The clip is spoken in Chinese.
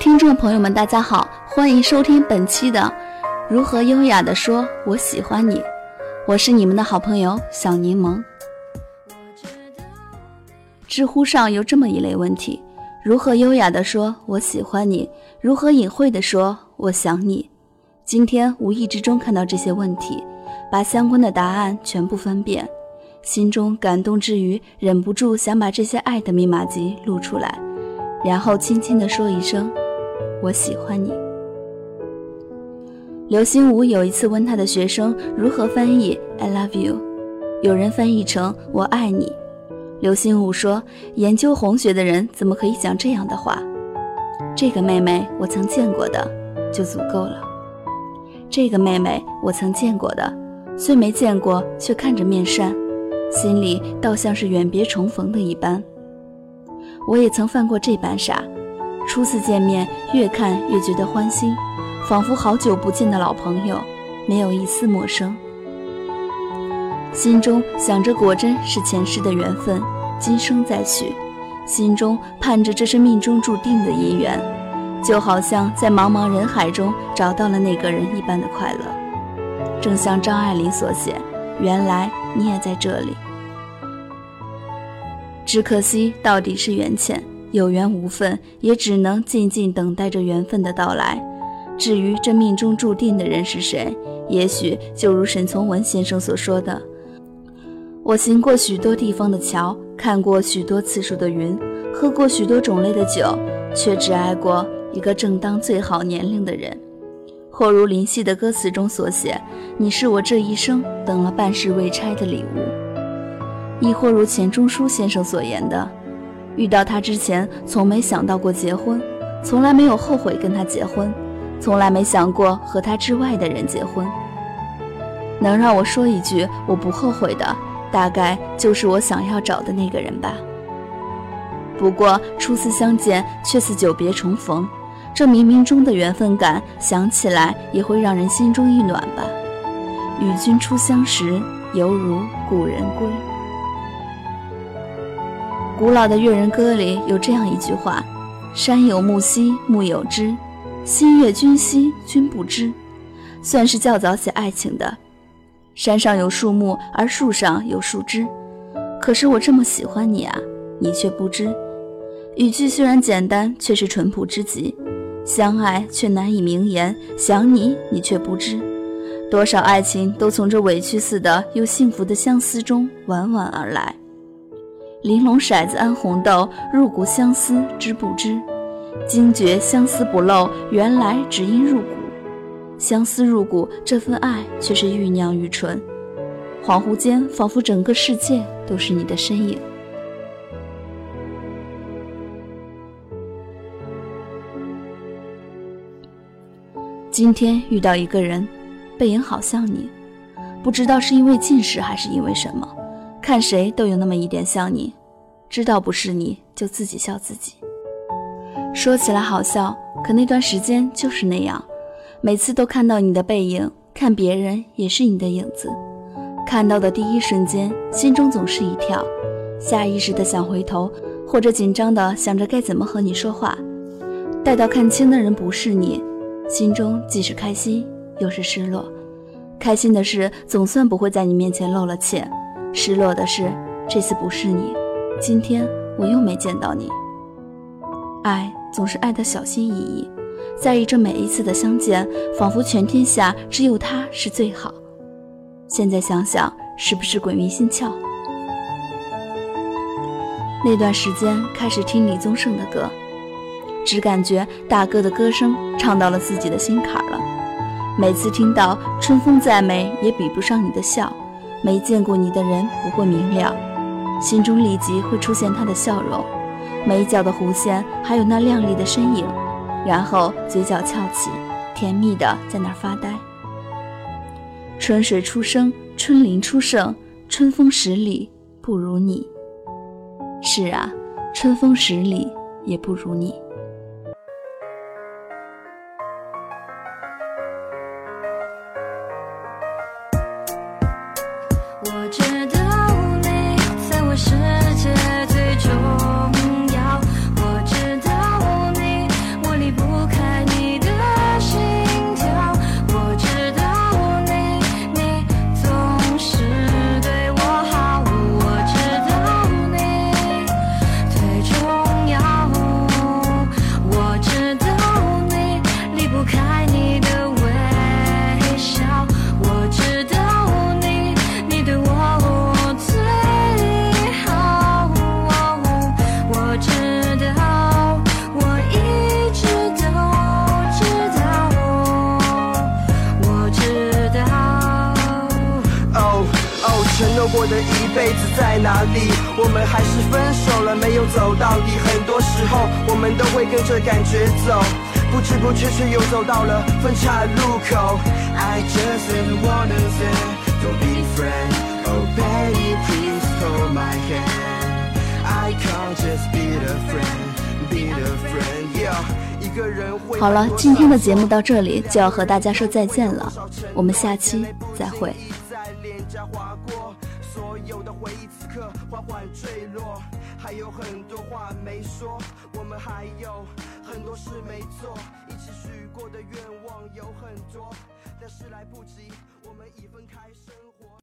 听众朋友们，大家好，欢迎收听本期的《如何优雅的说我喜欢你》，我是你们的好朋友小柠檬。知乎上有这么一类问题：如何优雅的说我喜欢你？如何隐晦的说我想你？今天无意之中看到这些问题，把相关的答案全部分辨，心中感动之余，忍不住想把这些爱的密码集录出来，然后轻轻的说一声。我喜欢你。刘心武有一次问他的学生如何翻译 "I love you"，有人翻译成“我爱你”。刘心武说：“研究红学的人怎么可以讲这样的话？这个妹妹我曾见过的，就足够了。这个妹妹我曾见过的，虽没见过，却看着面善，心里倒像是远别重逢的一般。我也曾犯过这般傻。”初次见面，越看越觉得欢心，仿佛好久不见的老朋友，没有一丝陌生。心中想着，果真是前世的缘分，今生再续。心中盼着，这是命中注定的姻缘，就好像在茫茫人海中找到了那个人一般的快乐。正像张爱玲所写：“原来你也在这里。”只可惜，到底是缘浅。有缘无分，也只能静静等待着缘分的到来。至于这命中注定的人是谁，也许就如沈从文先生所说的：“我行过许多地方的桥，看过许多次数的云，喝过许多种类的酒，却只爱过一个正当最好年龄的人。”或如林夕的歌词中所写：“你是我这一生等了半世未拆的礼物。”亦或如钱钟书先生所言的。遇到他之前，从没想到过结婚，从来没有后悔跟他结婚，从来没想过和他之外的人结婚。能让我说一句我不后悔的，大概就是我想要找的那个人吧。不过初次相见却似久别重逢，这冥冥中的缘分感，想起来也会让人心中一暖吧。与君初相识，犹如故人归。古老的越人歌里有这样一句话：“山有木兮木有枝，心悦君兮君不知。”算是较早写爱情的。山上有树木，而树上有树枝。可是我这么喜欢你啊，你却不知。语句虽然简单，却是淳朴之极。相爱却难以明言，想你你却不知。多少爱情都从这委屈似的又幸福的相思中婉婉而来。玲珑骰子安红豆，入骨相思知不知？惊觉相思不露，原来只因入骨。相思入骨，这份爱却是欲酿愈醇。恍惚间，仿佛整个世界都是你的身影。今天遇到一个人，背影好像你，不知道是因为近视还是因为什么。看谁都有那么一点像你，知道不是你就自己笑自己。说起来好笑，可那段时间就是那样，每次都看到你的背影，看别人也是你的影子。看到的第一瞬间，心中总是一跳，下意识的想回头，或者紧张的想着该怎么和你说话。待到看清的人不是你，心中既是开心又是失落。开心的是总算不会在你面前露了怯。失落的是，这次不是你，今天我又没见到你。爱总是爱的小心翼翼，在意这每一次的相见，仿佛全天下只有他是最好。现在想想，是不是鬼迷心窍？那段时间开始听李宗盛的歌，只感觉大哥的歌声唱到了自己的心坎了。每次听到春风再美，也比不上你的笑。没见过你的人不会明了，心中立即会出现他的笑容，眉角的弧线，还有那靓丽的身影，然后嘴角翘起，甜蜜的在那儿发呆。春水初生，春林初盛，春风十里不如你。是啊，春风十里也不如你。过的一辈子在哪里？我们还是分手了，没有走到底。很多时候，我们都会跟着感觉走，不知不觉却又走到了分岔路口。I just wanna say, don't be friend, oh baby, please hold my hand. I can't just be the friend, be the friend, yeah. 好了，今天的节目到这里就要和大家说再见了，我们下期再会。缓缓坠落还有很多话没说，我们还有很多事没做，一起许过的愿望有很多，但是来不及，我们已分开生活。